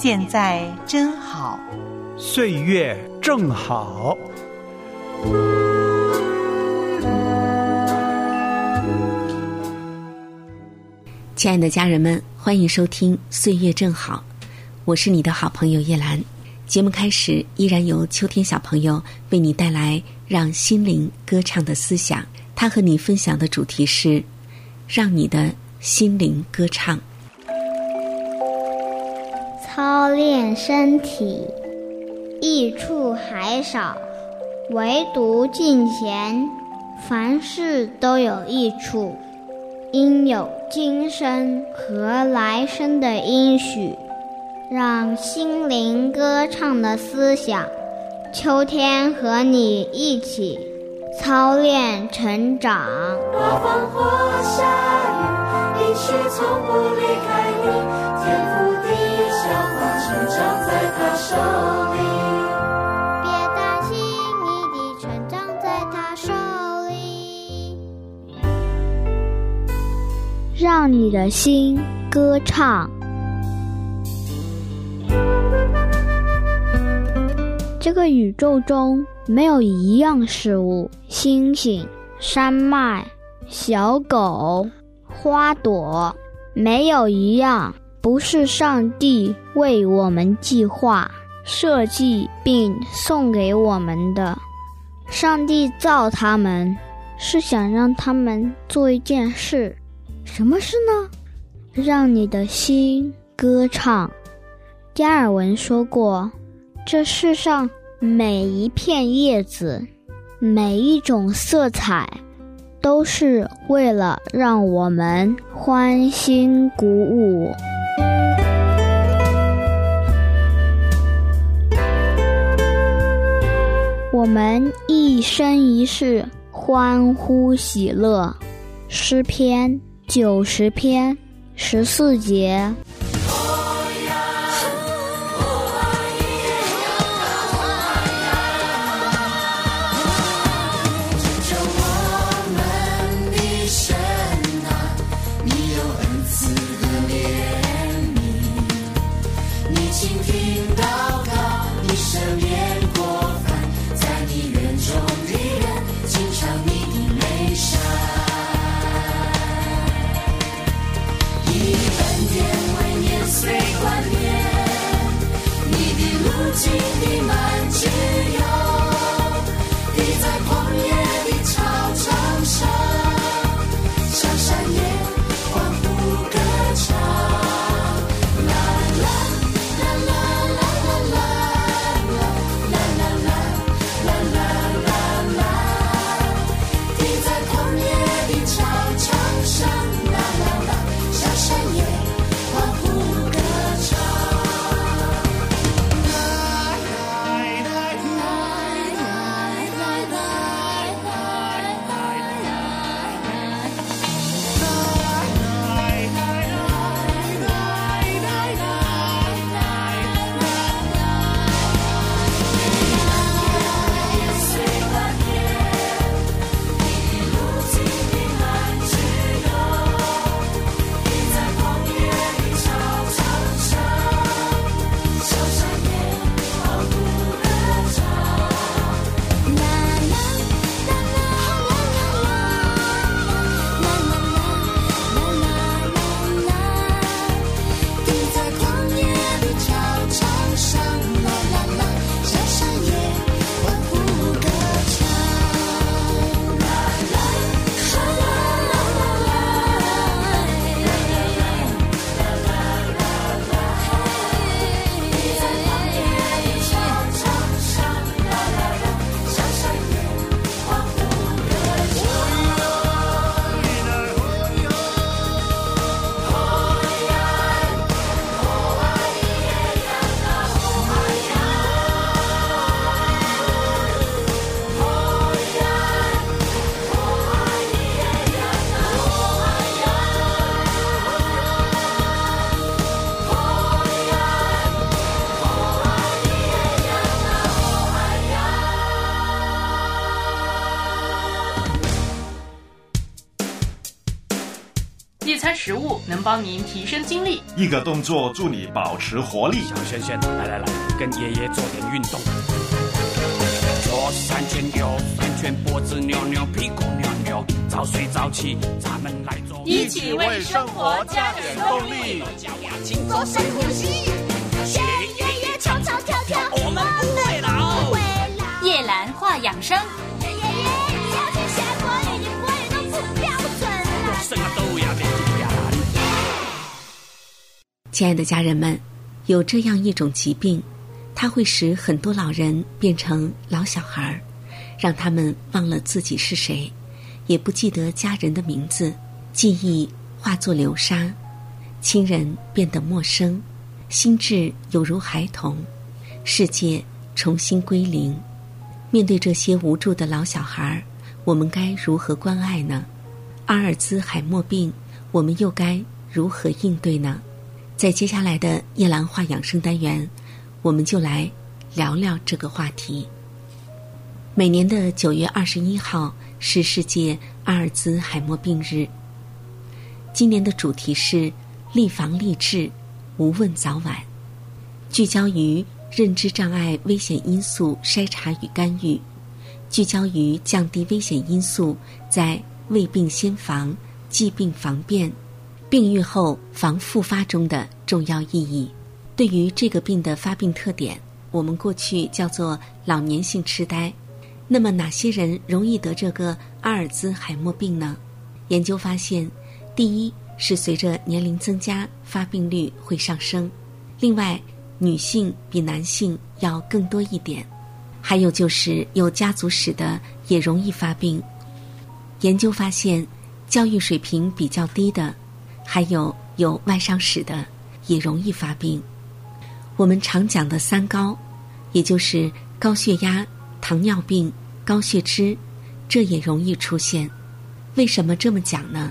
现在真好，岁月正好。亲爱的家人们，欢迎收听《岁月正好》，我是你的好朋友叶兰。节目开始，依然由秋天小朋友为你带来让心灵歌唱的思想。他和你分享的主题是：让你的心灵歌唱。操练身体，益处还少。唯独敬贤，凡事都有益处，应有今生和来生的应许，让心灵歌唱的思想，秋天和你一起操练成长。刮风或下雨，应许从不离开你，天赋成长在他手里，别担心，你的成长在他手里。让你的心歌唱。这个宇宙中没有一样事物，星星、山脉、小狗、花朵，没有一样不是上帝为我们计划、设计并送给我们的。上帝造他们，是想让他们做一件事。什么事呢？让你的心歌唱。加尔文说过：“这世上每一片叶子，每一种色彩，都是为了让我们欢欣鼓舞。我们一生一世欢呼喜乐。”诗篇。九十篇十四节。心紧地满枝。食物能帮您提升精力，一个动作助你保持活力。小轩轩，来来来，跟爷爷做点运动。左三圈，右三圈，脖子扭扭，屁股扭扭，早睡早起，咱们来做。一起为生活加点动力。做深呼吸，学爷爷唱唱跳跳，我们不会老。会老。叶兰话养生，亲爱的家人们，有这样一种疾病，它会使很多老人变成老小孩儿，让他们忘了自己是谁，也不记得家人的名字，记忆化作流沙，亲人变得陌生，心智有如孩童，世界重新归零。面对这些无助的老小孩儿，我们该如何关爱呢？阿尔兹海默病，我们又该如何应对呢？在接下来的夜兰话养生单元，我们就来聊聊这个话题。每年的九月二十一号是世界阿尔兹海默病日。今年的主题是立防立治，无问早晚，聚焦于认知障碍危险因素筛查与干预，聚焦于降低危险因素在未病先防、疾病防变。病愈后防复发中的重要意义。对于这个病的发病特点，我们过去叫做老年性痴呆。那么，哪些人容易得这个阿尔兹海默病呢？研究发现，第一是随着年龄增加，发病率会上升；另外，女性比男性要更多一点；还有就是有家族史的也容易发病。研究发现，教育水平比较低的。还有有外伤史的，也容易发病。我们常讲的三高，也就是高血压、糖尿病、高血脂，这也容易出现。为什么这么讲呢？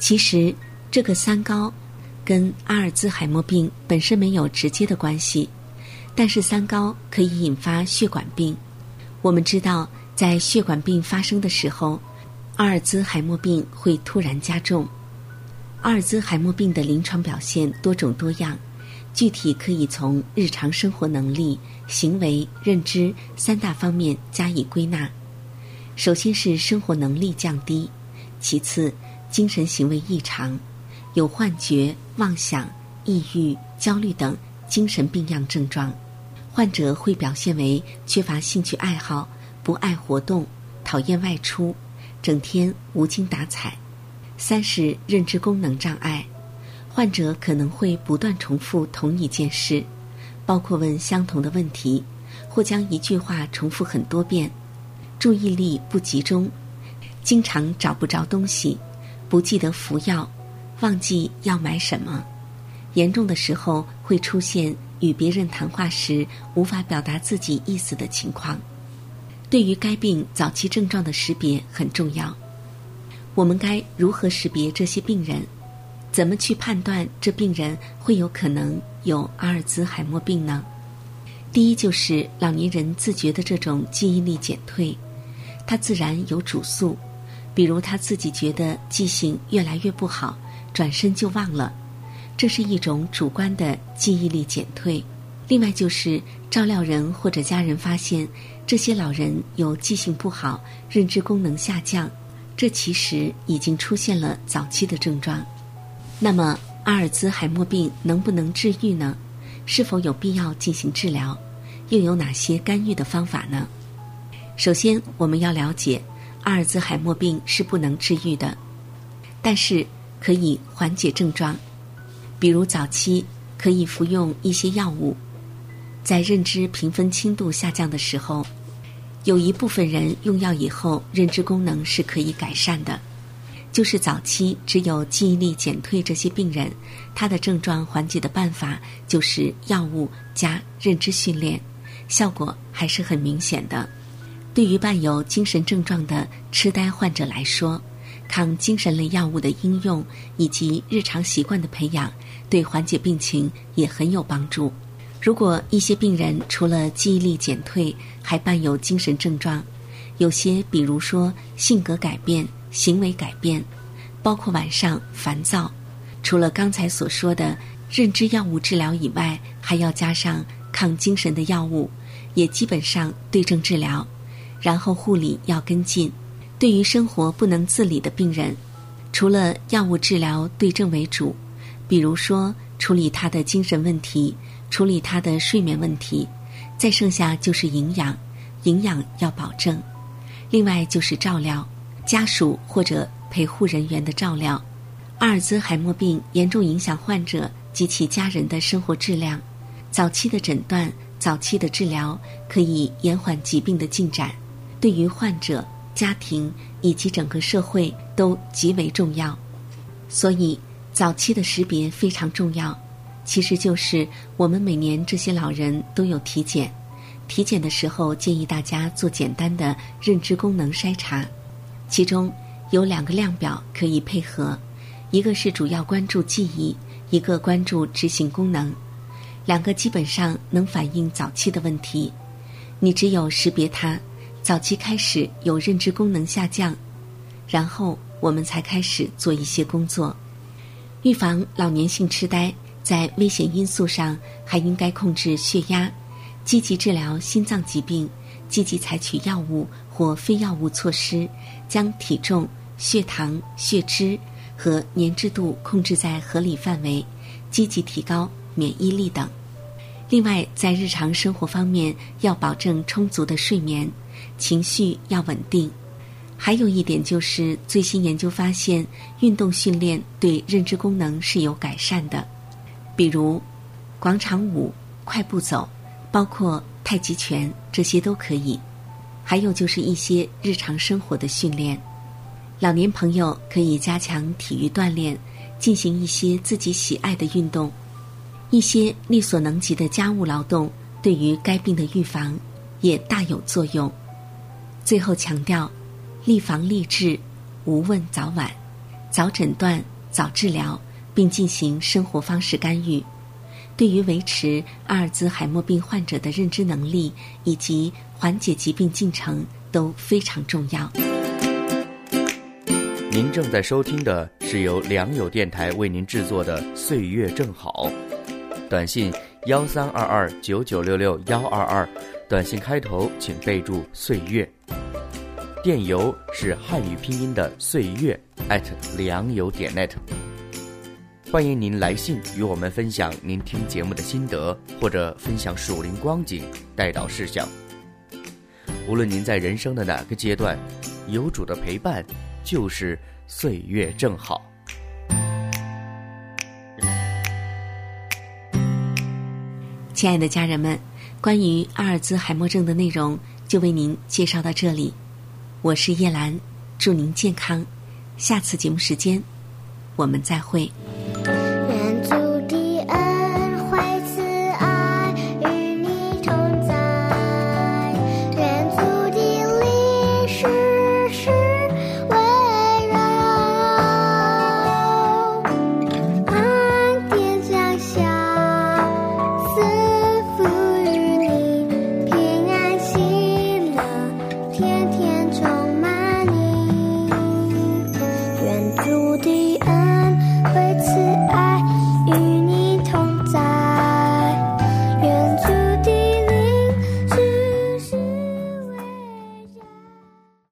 其实这个三高跟阿尔兹海默病本身没有直接的关系，但是三高可以引发血管病。我们知道，在血管病发生的时候，阿尔兹海默病会突然加重。阿尔兹海默病的临床表现多种多样，具体可以从日常生活能力、行为、认知三大方面加以归纳。首先是生活能力降低，其次精神行为异常，有幻觉、妄想、抑郁、焦虑等精神病样症状。患者会表现为缺乏兴趣爱好、不爱活动、讨厌外出、整天无精打采。三是认知功能障碍，患者可能会不断重复同一件事，包括问相同的问题，或将一句话重复很多遍，注意力不集中，经常找不着东西，不记得服药，忘记要买什么，严重的时候会出现与别人谈话时无法表达自己意思的情况。对于该病早期症状的识别很重要。我们该如何识别这些病人？怎么去判断这病人会有可能有阿尔兹海默病呢？第一，就是老年人自觉的这种记忆力减退，他自然有主诉，比如他自己觉得记性越来越不好，转身就忘了，这是一种主观的记忆力减退。另外，就是照料人或者家人发现这些老人有记性不好、认知功能下降。这其实已经出现了早期的症状。那么，阿尔兹海默病能不能治愈呢？是否有必要进行治疗？又有哪些干预的方法呢？首先，我们要了解，阿尔兹海默病是不能治愈的，但是可以缓解症状。比如早期可以服用一些药物，在认知评分轻度下降的时候。有一部分人用药以后，认知功能是可以改善的。就是早期只有记忆力减退这些病人，他的症状缓解的办法就是药物加认知训练，效果还是很明显的。对于伴有精神症状的痴呆患者来说，抗精神类药物的应用以及日常习惯的培养，对缓解病情也很有帮助。如果一些病人除了记忆力减退，还伴有精神症状，有些比如说性格改变、行为改变，包括晚上烦躁、除了刚才所说的认知药物治疗以外，还要加上抗精神的药物，也基本上对症治疗，然后护理要跟进。对于生活不能自理的病人，除了药物治疗对症为主，比如说处理他的精神问题，处理他的睡眠问题，再剩下就是营养，营养要保证。另外就是照料，家属或者陪护人员的照料。阿尔兹海默病严重影响患者及其家人的生活质量，早期的诊断、早期的治疗可以延缓疾病的进展，对于患者。家庭以及整个社会都极为重要，所以早期的识别非常重要。其实就是我们每年这些老人都有体检，体检的时候建议大家做简单的认知功能筛查，其中有两个量表可以配合，一个是主要关注记忆，一个关注执行功能，两个基本上能反映早期的问题。你只有识别它。早期开始有认知功能下降，然后我们才开始做一些工作，预防老年性痴呆。在危险因素上，还应该控制血压，积极治疗心脏疾病，积极采取药物或非药物措施，将体重、血糖、血脂和粘滞度控制在合理范围，积极提高免疫力等。另外，在日常生活方面，要保证充足的睡眠。情绪要稳定，还有一点就是，最新研究发现，运动训练对认知功能是有改善的，比如广场舞、快步走，包括太极拳，这些都可以。还有就是一些日常生活的训练，老年朋友可以加强体育锻炼，进行一些自己喜爱的运动，一些力所能及的家务劳动，对于该病的预防也大有作用。最后强调，立防立治，无问早晚，早诊断、早治疗，并进行生活方式干预，对于维持阿尔兹海默病患者的认知能力以及缓解疾病进程都非常重要。您正在收听的是由良友电台为您制作的《岁月正好》，短信幺三二二九九六六幺二二，短信开头请备注“岁月”。电邮是汉语拼音的岁月 at 良友点 net，欢迎您来信与我们分享您听节目的心得，或者分享属灵光景、带导事项。无论您在人生的哪个阶段，有主的陪伴就是岁月正好。亲爱的家人们，关于阿尔兹海默症的内容就为您介绍到这里。我是叶兰，祝您健康。下次节目时间，我们再会。